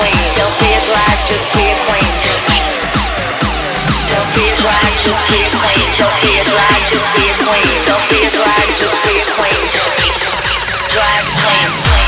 Don't be a bride, just be a queen. Don't be a drag, just be a queen. Don't be a just be a queen. Don't be a just be a queen. Queen.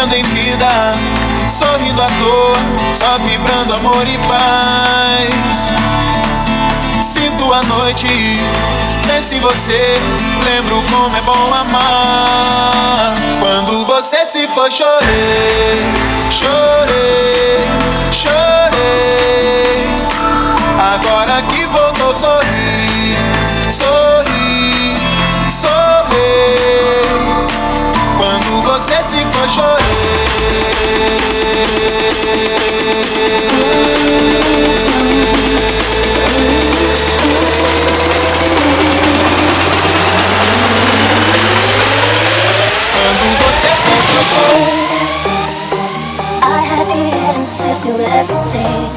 Brilhando em vida, sorrindo à toa, só vibrando amor e paz. Sinto a noite, penso em você, lembro como é bom amar. Quando você se foi, chorei, chorei, chorei. Agora que voltou, sorri, sorri, sorri. Quando você se se foi. I had the answers to everything.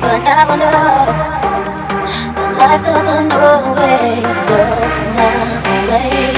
But now I know that life doesn't always go my way.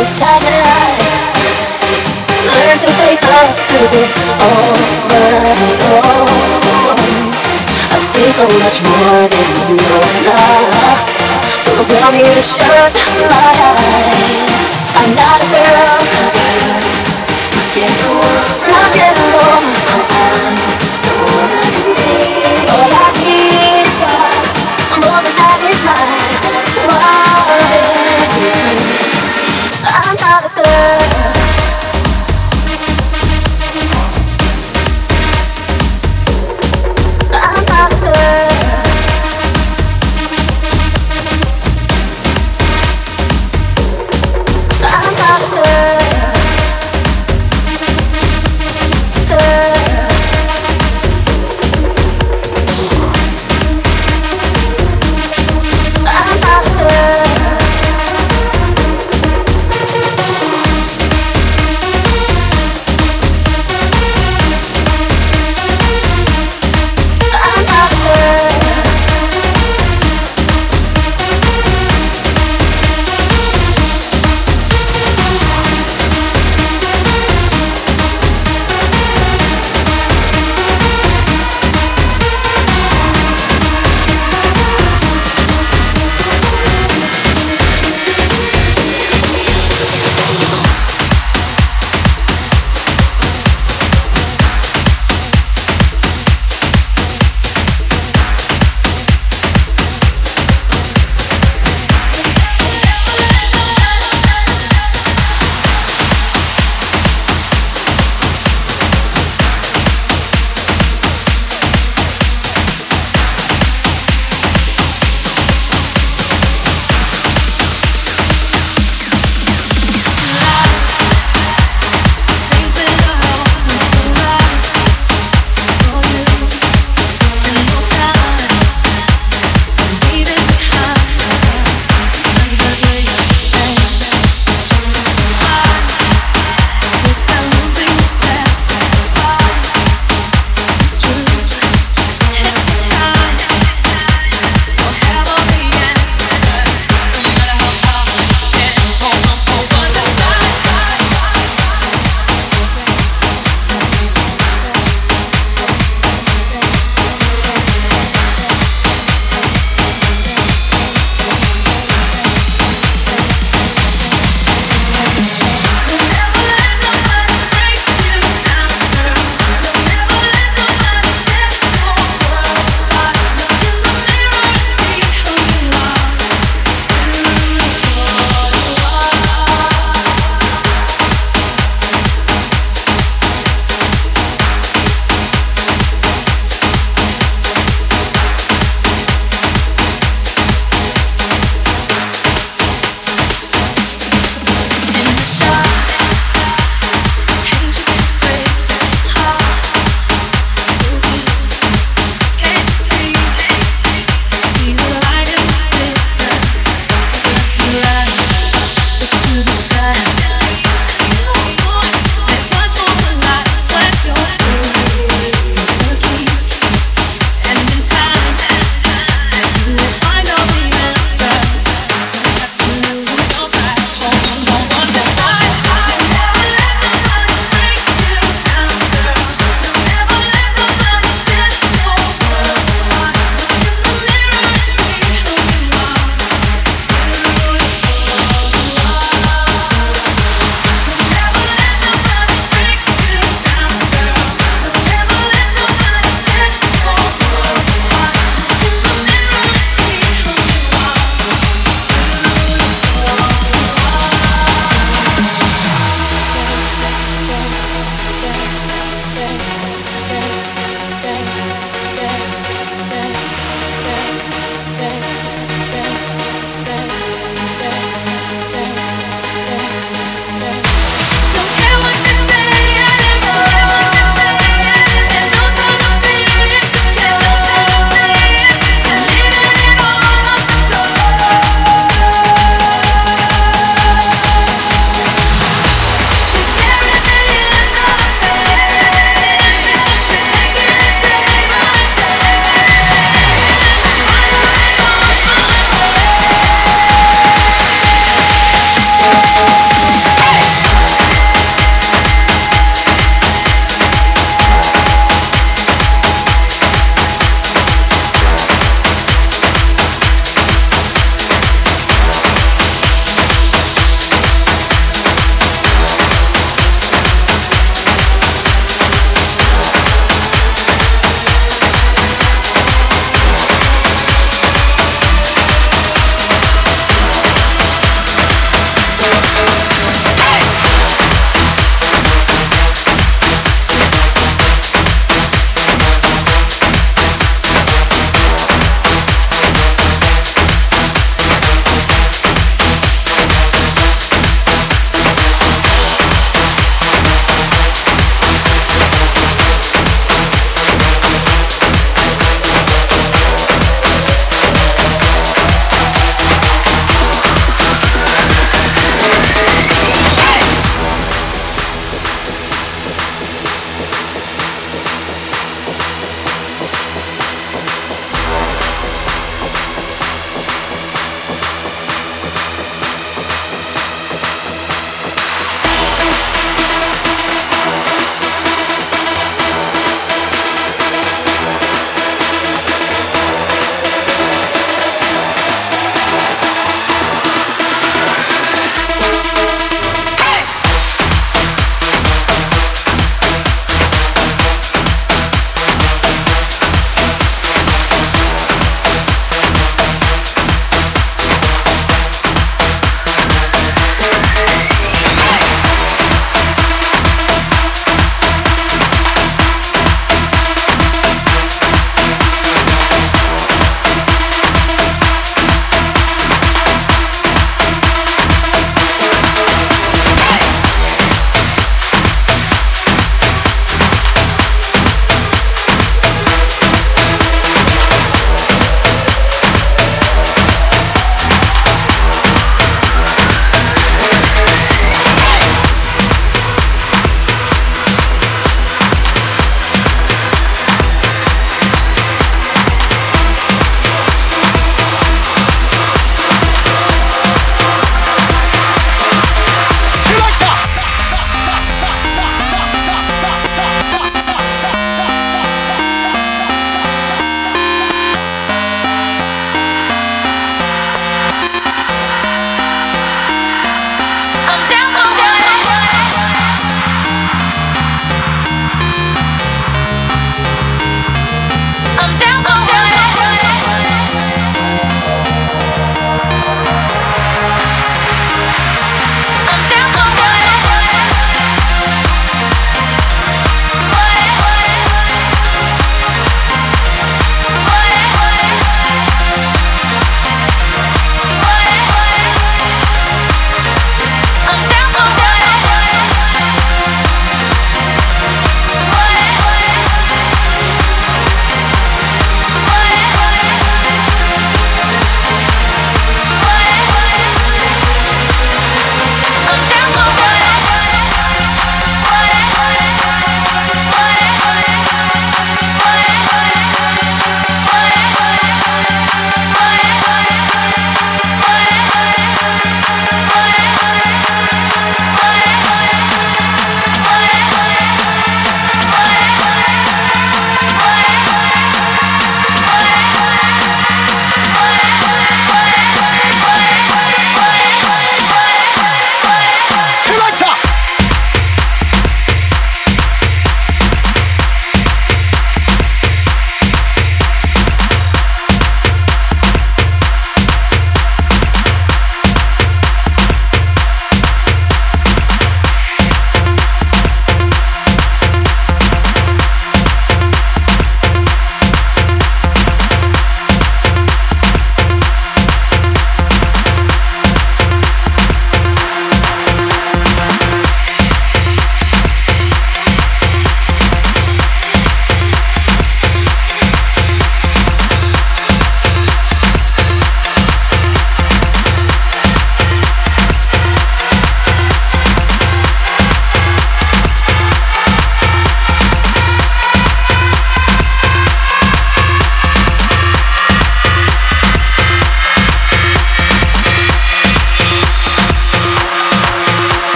It's time that I learn to face up to this overload. I've seen so much more than you know. So don't tell me to shut my eyes. I'm not a girl. Not yet alone. Not yet alone. All I